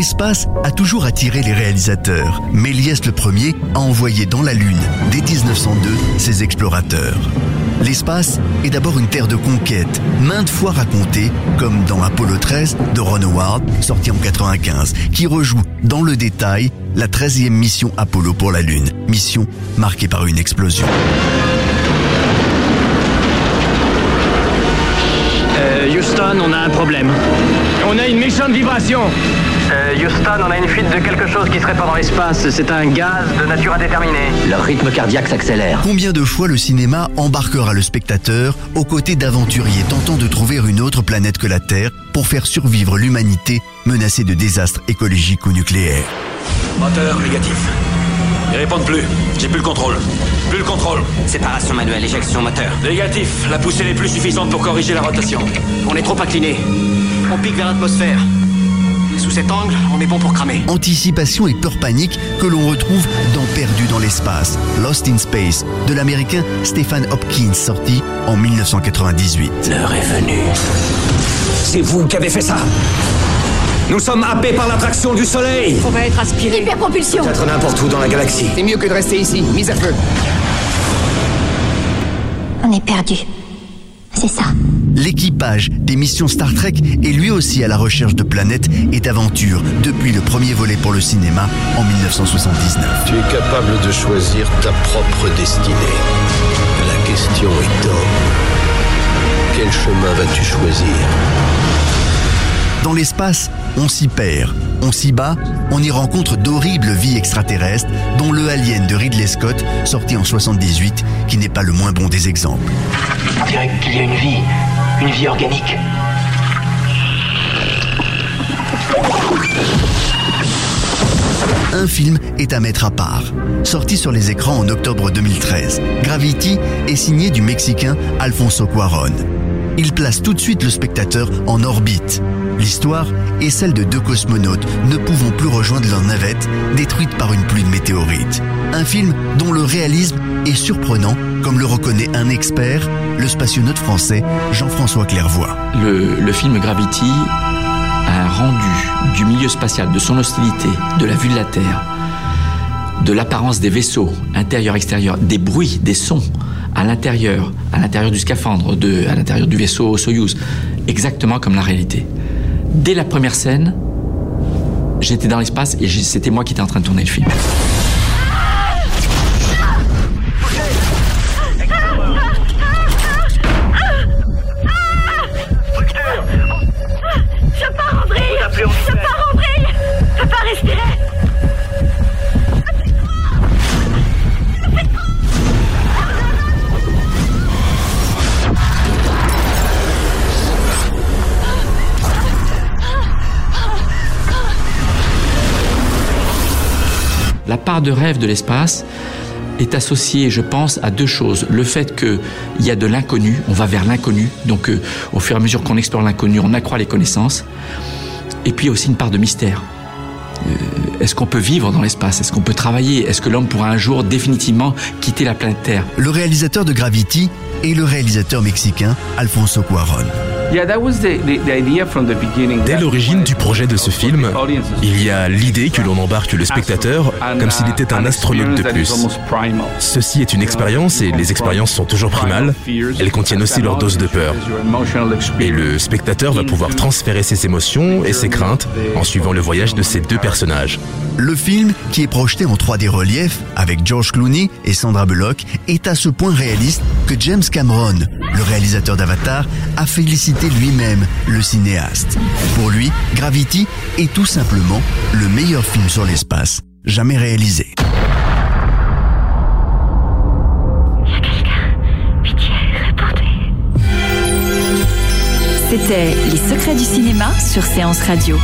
L'espace a toujours attiré les réalisateurs. Méliès le premier a envoyé dans la Lune, dès 1902, ses explorateurs. L'espace est d'abord une terre de conquête, maintes fois racontée, comme dans Apollo 13 de Ron Howard, sorti en 95, qui rejoue dans le détail la 13e mission Apollo pour la Lune, mission marquée par une explosion. Euh, Houston, on a un problème. On a une méchante vibration. Euh, Houston, on a une fuite de quelque chose qui serait pas dans l'espace. C'est un gaz de nature indéterminée. Leur rythme cardiaque s'accélère. Combien de fois le cinéma embarquera le spectateur aux côtés d'aventuriers tentant de trouver une autre planète que la Terre pour faire survivre l'humanité menacée de désastres écologiques ou nucléaires? Moteur négatif. Ils répondent plus. J'ai plus le contrôle. Plus le contrôle. Séparation manuelle, éjection moteur. Négatif. La poussée n'est plus suffisante pour corriger la rotation. On est trop incliné. On pique vers l'atmosphère. Sous cet angle, on est bon pour cramer. Anticipation et peur panique que l'on retrouve dans Perdu dans l'espace, Lost in Space, de l'américain Stephen Hopkins, sorti en 1998. L'heure est venue. C'est vous qui avez fait ça Nous sommes happés par l'attraction du soleil On va être aspiré. Hyperpropulsion Peut-être n'importe où dans la galaxie. C'est mieux que de rester ici, mise à feu. On est perdu. C'est ça. L'équipage des missions Star Trek est lui aussi à la recherche de planètes et d'aventures depuis le premier volet pour le cinéma en 1979. Tu es capable de choisir ta propre destinée. La question est donc, quel chemin vas-tu choisir? Dans l'espace, on s'y perd, on s'y bat, on y rencontre d'horribles vies extraterrestres, dont le Alien de Ridley Scott, sorti en 78, qui n'est pas le moins bon des exemples. On dirait qu'il y a une vie, une vie organique. Un film est à mettre à part. Sorti sur les écrans en octobre 2013, Gravity est signé du Mexicain Alfonso Cuaron. Il place tout de suite le spectateur en orbite. L'histoire est celle de deux cosmonautes ne pouvant plus rejoindre leur navette, détruite par une pluie de météorites. Un film dont le réalisme est surprenant, comme le reconnaît un expert, le spationaute français Jean-François Clairvoy. Le, film Gravity a rendu du milieu spatial, de son hostilité, de la vue de la Terre, de l'apparence des vaisseaux, intérieur-extérieur, des bruits, des sons à l'intérieur, à l'intérieur du scaphandre, à l'intérieur du vaisseau Soyuz, exactement comme la réalité. Dès la première scène, j'étais dans l'espace et c'était moi qui étais en train de tourner le film. La part de rêve de l'espace est associée, je pense, à deux choses. Le fait qu'il y a de l'inconnu, on va vers l'inconnu, donc euh, au fur et à mesure qu'on explore l'inconnu, on accroît les connaissances. Et puis aussi une part de mystère. Euh, Est-ce qu'on peut vivre dans l'espace? Est-ce qu'on peut travailler? Est-ce que l'homme pourra un jour définitivement quitter la planète Terre? Le réalisateur de Gravity est le réalisateur mexicain Alfonso Cuaron. Dès l'origine du projet de ce film, il y a l'idée que l'on embarque le spectateur comme s'il était un astronaute de plus. Ceci est une expérience et les expériences sont toujours primales. Elles contiennent aussi leur dose de peur. Et le spectateur va pouvoir transférer ses émotions et ses craintes en suivant le voyage de ces deux personnages. Le film, qui est projeté en 3D relief avec George Clooney et Sandra Bullock, est à ce point réaliste que James Cameron, le réalisateur d'Avatar, a félicité lui-même le cinéaste. Pour lui, Gravity est tout simplement le meilleur film sur l'espace jamais réalisé. C'était Les secrets du cinéma sur Séance Radio,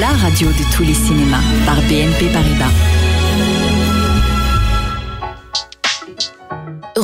la radio de tous les cinémas par BNP Paribas.